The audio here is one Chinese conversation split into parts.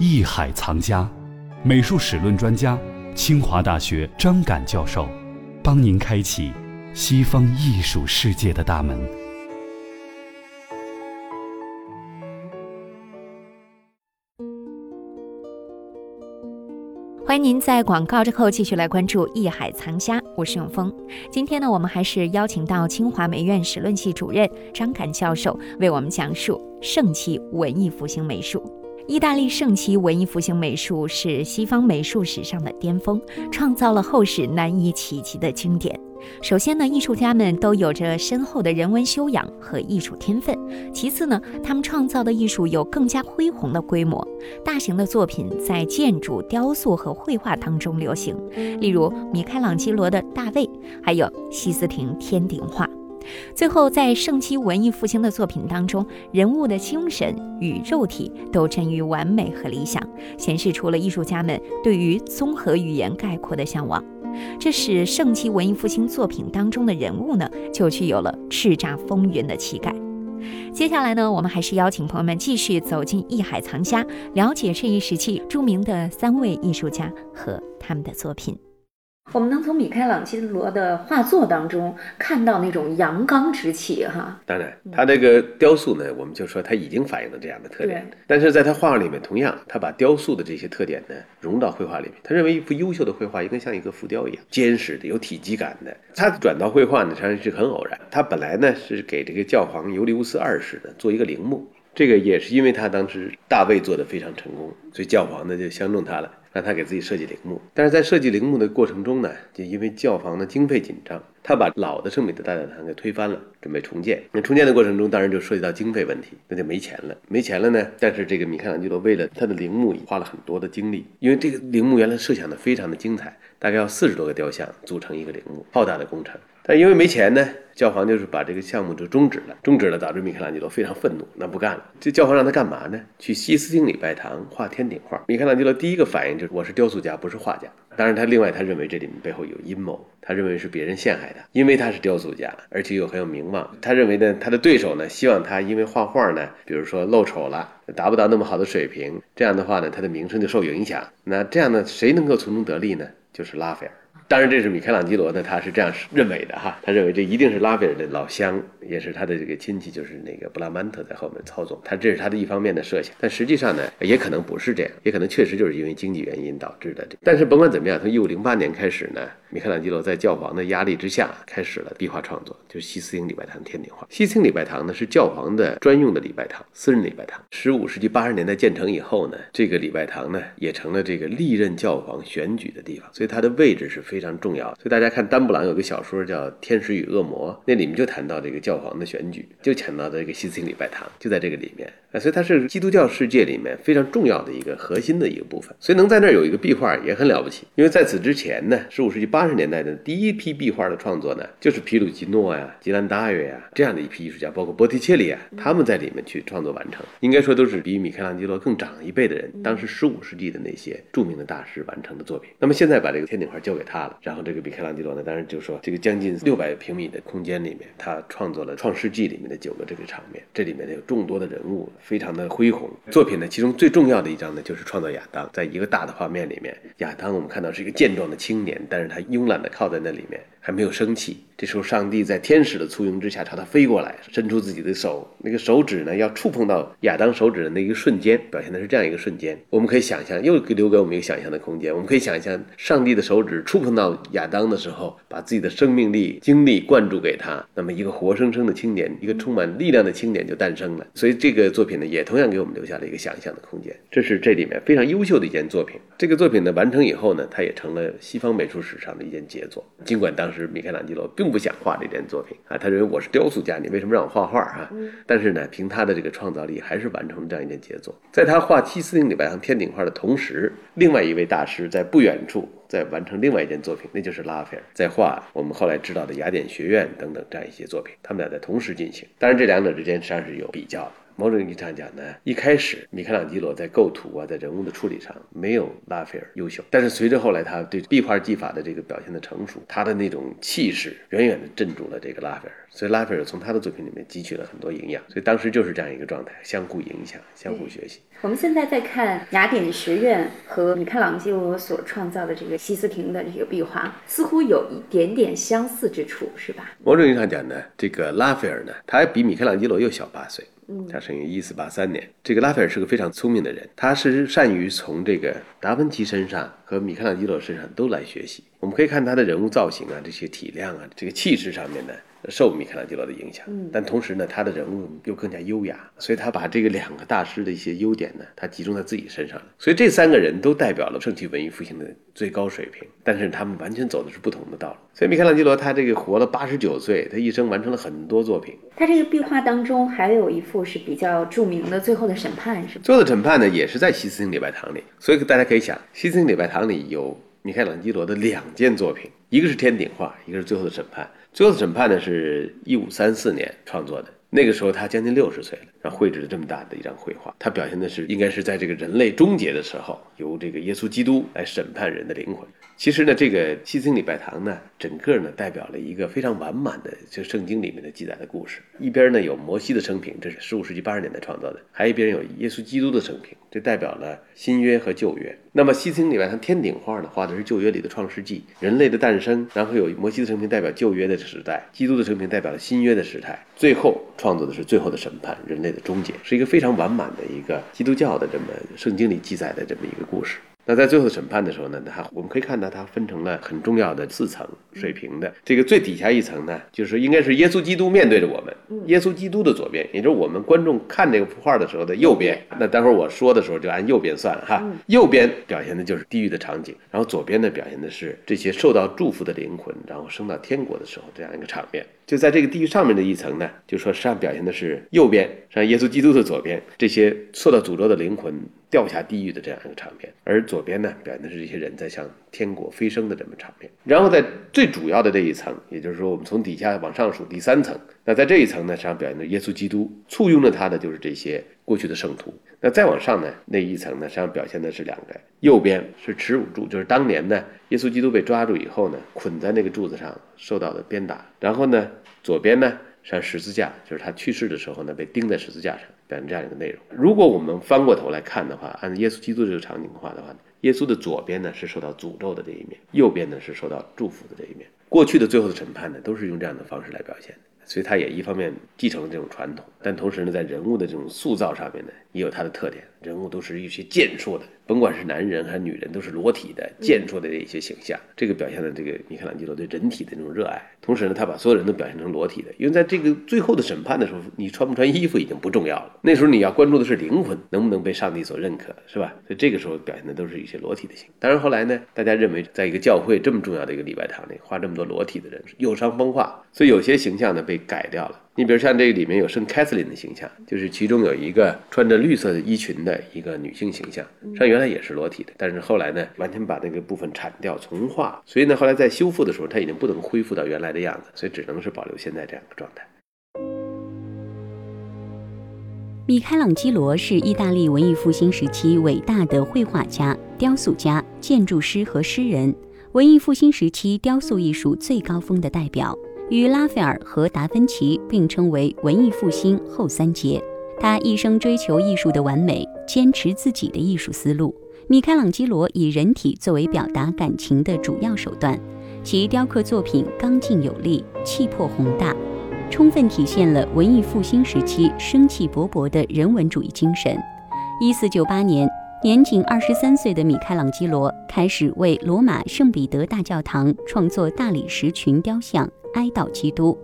艺海藏家，美术史论专家，清华大学张敢教授，帮您开启西方艺术世界的大门。欢迎您在广告之后继续来关注《艺海藏家》，我是永峰。今天呢，我们还是邀请到清华美院史论系主任张敢教授为我们讲述盛期文艺复兴美术。意大利盛期文艺复兴美术是西方美术史上的巅峰，创造了后世难以企及的经典。首先呢，艺术家们都有着深厚的人文修养和艺术天分；其次呢，他们创造的艺术有更加恢宏的规模，大型的作品在建筑、雕塑和绘画当中流行，例如米开朗基罗的《大卫》，还有西斯廷天顶画。最后，在盛期文艺复兴的作品当中，人物的精神与肉体都臻于完美和理想，显示出了艺术家们对于综合语言概括的向往。这使盛期文艺复兴作品当中的人物呢，就具有了叱咤风云的气概。接下来呢，我们还是邀请朋友们继续走进艺海藏家，了解这一时期著名的三位艺术家和他们的作品。我们能从米开朗基罗的画作当中看到那种阳刚之气，哈。当然，他这个雕塑呢，我们就说他已经反映了这样的特点。但是在他画里面，同样他把雕塑的这些特点呢融到绘画里面。他认为一幅优秀的绘画应该像一个浮雕一样，坚实的、有体积感的。他转到绘画呢，实际上是很偶然。他本来呢是给这个教皇尤利乌斯二世呢做一个陵墓，这个也是因为他当时大卫做的非常成功，所以教皇呢就相中他了。让他给自己设计陵墓，但是在设计陵墓的过程中呢，就因为教皇的经费紧张，他把老的圣彼得大教堂给推翻了，准备重建。那重建的过程中，当然就涉及到经费问题，那就没钱了。没钱了呢，但是这个米开朗基罗为了他的陵墓花了很多的精力，因为这个陵墓原来设想的非常的精彩，大概要四十多个雕像组成一个陵墓，浩大的工程。但因为没钱呢，教皇就是把这个项目就终止了，终止了，导致米开朗基罗非常愤怒，那不干了。这教皇让他干嘛呢？去西斯汀礼拜堂画天顶画。米开朗基罗第一个反应就是我是雕塑家，不是画家。当然，他另外他认为这里面背后有阴谋，他认为是别人陷害他，因为他是雕塑家，而且又很有名望。他认为呢，他的对手呢希望他因为画画呢，比如说露丑了，达不到那么好的水平，这样的话呢，他的名声就受影响。那这样呢，谁能够从中得利呢？就是拉斐尔。当然，这是米开朗基罗呢，他是这样认为的哈。他认为这一定是拉斐尔的老乡，也是他的这个亲戚，就是那个布拉曼特在后面操纵。他这是他的一方面的设想，但实际上呢，也可能不是这样，也可能确实就是因为经济原因导致的。但是甭管怎么样，从一五零八年开始呢，米开朗基罗在教皇的压力之下，开始了壁画创作，就是西斯廷礼拜堂天顶画。西斯廷礼拜堂呢是教皇的专用的礼拜堂，私人礼拜堂。十五世纪八十年代建成以后呢，这个礼拜堂呢也成了这个历任教皇选举的地方，所以它的位置是非。常重要，所以大家看丹布朗有个小说叫《天使与恶魔》，那里面就谈到这个教皇的选举，就谈到这个西斯廷礼拜堂，就在这个里面。啊，所以它是基督教世界里面非常重要的一个核心的一个部分，所以能在那儿有一个壁画也很了不起。因为在此之前呢，十五世纪八十年代的第一批壁画的创作呢，就是皮鲁吉诺呀、吉兰达约呀这样的一批艺术家，包括波提切利啊，他们在里面去创作完成。应该说都是比米开朗基罗更长一辈的人，当时十五世纪的那些著名的大师完成的作品。那么现在把这个天顶画交给他了，然后这个米开朗基罗呢，当然就说这个将近六百平米的空间里面，他创作了《创世纪》里面的九个这个场面，这里面呢有众多的人物，非常的恢宏。作品呢，其中最重要的一张呢，就是创造亚当，在一个大的画面里面，亚当我们看到是一个健壮的青年，但是他慵懒的靠在那里面。还没有生气，这时候上帝在天使的簇拥之下朝他飞过来，伸出自己的手，那个手指呢要触碰到亚当手指的那一个瞬间，表现的是这样一个瞬间。我们可以想象，又留给我们一个想象的空间。我们可以想象，上帝的手指触碰到亚当的时候，把自己的生命力、精力灌注给他，那么一个活生生的青年，一个充满力量的青年就诞生了。所以这个作品呢，也同样给我们留下了一个想象的空间。这是这里面非常优秀的一件作品。这个作品呢完成以后呢，它也成了西方美术史上的一件杰作。尽管当时米开朗基罗。并不想画这件作品啊，他认为我是雕塑家，你为什么让我画画啊？但是呢，凭他的这个创造力，还是完成了这样一件杰作。在他画七四零礼拜堂天顶画的同时，另外一位大师在不远处在完成另外一件作品，那就是拉斐尔在画我们后来知道的雅典学院等等这样一些作品。他们俩在同时进行，当然这两者之间实际上是有比较的。某种意义上讲呢，一开始米开朗基罗在构图啊，在人物的处理上没有拉斐尔优秀，但是随着后来他对壁画技法的这个表现的成熟，他的那种气势远远的镇住了这个拉斐尔，所以拉斐尔从他的作品里面汲取了很多营养，所以当时就是这样一个状态，相互影响，相互学习。我们现在在看雅典学院和米开朗基罗所创造的这个西斯廷的这个壁画，似乎有一点点相似之处，是吧？某种意义上讲呢，这个拉斐尔呢，他比米开朗基罗又小八岁。他生于一四八三年。这个拉斐尔是个非常聪明的人，他是善于从这个达芬奇身上和米开朗基罗身上都来学习。我们可以看他的人物造型啊，这些体量啊，这个气势上面呢。受米开朗基罗的影响，但同时呢，他的人物又更加优雅，所以他把这个两个大师的一些优点呢，他集中在自己身上了。所以这三个人都代表了盛期文艺复兴的最高水平，但是他们完全走的是不同的道路。所以米开朗基罗他这个活了八十九岁，他一生完成了很多作品。他这个壁画当中还有一幅是比较著名的《最后的审判》，是吧？最后的审判呢，也是在西斯廷礼拜堂里，所以大家可以想，西斯廷礼拜堂里有米开朗基罗的两件作品，一个是天顶画，一个是最后的审判。最后的审判呢，是一五三四年创作的。那个时候他将近六十岁了，然后绘制了这么大的一张绘画。他表现的是，应该是在这个人类终结的时候，由这个耶稣基督来审判人的灵魂。其实呢，这个西斯礼拜堂呢，整个呢代表了一个非常完满的，就圣经里面的记载的故事。一边呢有摩西的生平，这是十五世纪八十年代创造的；还一边有耶稣基督的生平，这代表了新约和旧约。那么西斯礼拜堂天顶画呢，画的是旧约里的创世纪，人类的诞生，然后有摩西的生平代表旧约的时代，基督的生平代表了新约的时代，最后创作的是最后的审判，人类的终结，是一个非常完满的一个基督教的这么圣经里记载的这么一个故事。那在最后审判的时候呢，它我们可以看到它分成了很重要的四层水平的。这个最底下一层呢，就是应该是耶稣基督面对着我们，耶稣基督的左边，也就是我们观众看这个幅画的时候的右边。那待会儿我说的时候就按右边算了哈。右边表现的就是地狱的场景，然后左边呢表现的是这些受到祝福的灵魂，然后升到天国的时候这样一个场面。就在这个地狱上面的一层呢，就说实际上表现的是右边，像耶稣基督的左边，这些受到诅咒的灵魂。掉下地狱的这样一个场面，而左边呢，表现的是这些人在向天国飞升的这么场面。然后在最主要的这一层，也就是说，我们从底下往上数第三层，那在这一层呢，实际上表现的耶稣基督簇拥着他的就是这些过去的圣徒。那再往上呢，那一层呢，实际上表现的是两个，右边是耻辱柱，就是当年呢，耶稣基督被抓住以后呢，捆在那个柱子上受到的鞭打。然后呢，左边呢。像十字架，就是他去世的时候呢，被钉在十字架上，表现这样一个内容。如果我们翻过头来看的话，按耶稣基督这个场景画的话，耶稣的左边呢是受到诅咒的这一面，右边呢是受到祝福的这一面。过去的最后的审判呢，都是用这样的方式来表现的。所以他也一方面继承了这种传统，但同时呢，在人物的这种塑造上面呢，也有它的特点。人物都是一些健硕的，甭管是男人还是女人，都是裸体的、健硕的一些形象。这个表现了这个米开朗基罗对人体的那种热爱。同时呢，他把所有人都表现成裸体的，因为在这个最后的审判的时候，你穿不穿衣服已经不重要了。那时候你要关注的是灵魂能不能被上帝所认可，是吧？所以这个时候表现的都是一些裸体的形象。当然后来呢，大家认为在一个教会这么重要的一个礼拜堂里画这么多裸体的人，有伤风化，所以有些形象呢被改掉了。你比如像这个里面有圣凯瑟琳的形象，就是其中有一个穿着绿色的衣裙的一个女性形象，像原来也是裸体的，但是后来呢，完全把那个部分铲掉重画，所以呢，后来在修复的时候，它已经不能恢复到原来的样子，所以只能是保留现在这样的状态。米开朗基罗是意大利文艺复兴时期伟大的绘画家、雕塑家、建筑师和诗人，文艺复兴时期雕塑艺术最高峰的代表。与拉斐尔和达芬奇并称为文艺复兴后三杰。他一生追求艺术的完美，坚持自己的艺术思路。米开朗基罗以人体作为表达感情的主要手段，其雕刻作品刚劲有力，气魄宏大，充分体现了文艺复兴时期生气勃勃的人文主义精神。一四九八年，年仅二十三岁的米开朗基罗开始为罗马圣彼得大教堂创作大理石群雕像。哀悼基督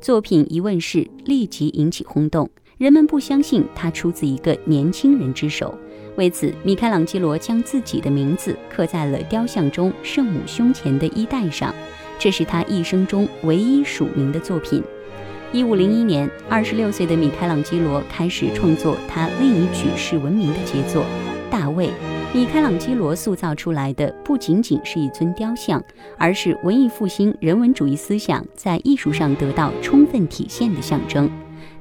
作品一问世，立即引起轰动。人们不相信他出自一个年轻人之手，为此，米开朗基罗将自己的名字刻在了雕像中圣母胸前的衣带上，这是他一生中唯一署名的作品。一五零一年，二十六岁的米开朗基罗开始创作他另一举世闻名的杰作《大卫》。米开朗基罗塑造出来的不仅仅是一尊雕像，而是文艺复兴人文主义思想在艺术上得到充分体现的象征。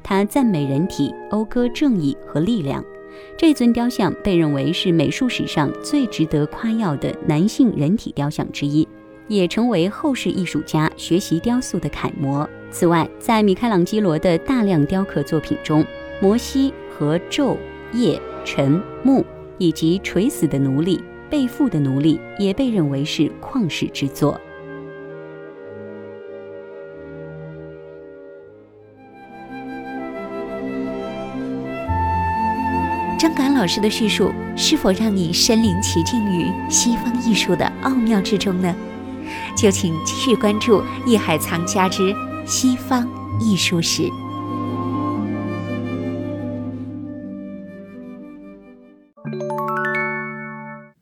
他赞美人体，讴歌正义和力量。这尊雕像被认为是美术史上最值得夸耀的男性人体雕像之一，也成为后世艺术家学习雕塑的楷模。此外，在米开朗基罗的大量雕刻作品中，摩西和昼、夜、晨、暮以及垂死的奴隶、被缚的奴隶也被认为是旷世之作。张敢老师的叙述是否让你身临其境于西方艺术的奥妙之中呢？就请继续关注《艺海藏家之西方艺术史》。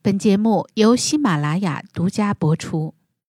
本节目由喜马拉雅独家播出。